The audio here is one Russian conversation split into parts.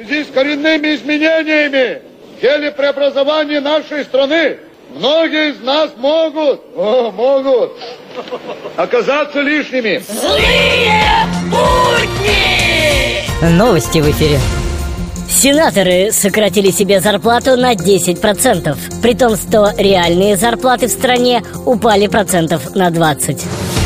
В связи с коренными изменениями в деле преобразования нашей страны многие из нас могут, о, могут оказаться лишними. Злые будни! Новости в эфире. Сенаторы сократили себе зарплату на 10%, при том, что реальные зарплаты в стране упали процентов на 20%.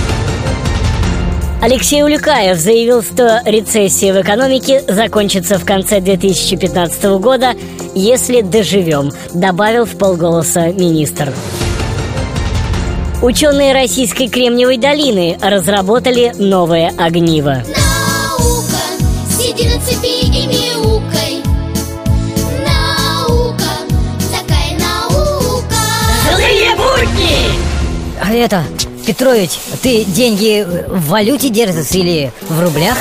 Алексей Улюкаев заявил, что рецессия в экономике закончится в конце 2015 года, если доживем, добавил в полголоса министр. Ученые Российской Кремниевой долины разработали новое огниво. Наука, сиди на цепи и мяукай. Наука, такая наука. Злые будни! А это, Петрович, ты деньги в валюте держишь или в рублях?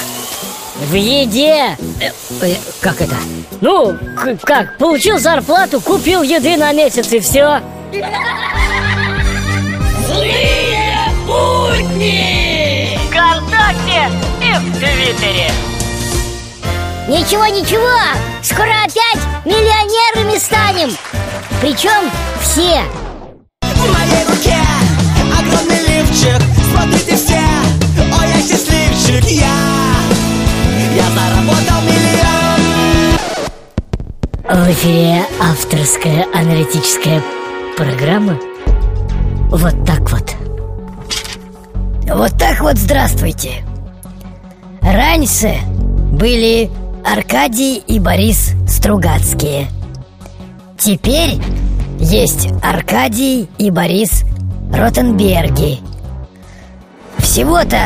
В еде! Э, Как это? Ну, как, получил зарплату, купил еды на месяц и все. Злые будни! ВКонтакте и в Твиттере. Ничего, ничего, скоро опять миллионерами станем. Причем все. В эфире авторская аналитическая программа. Вот так вот. Вот так вот здравствуйте. Раньше были Аркадий и Борис Стругацкие. Теперь есть Аркадий и Борис Ротенберги. Всего-то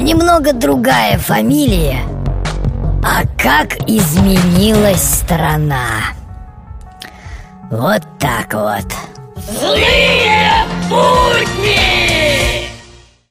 немного другая фамилия. А как изменилась страна? Вот так вот. Злые путники!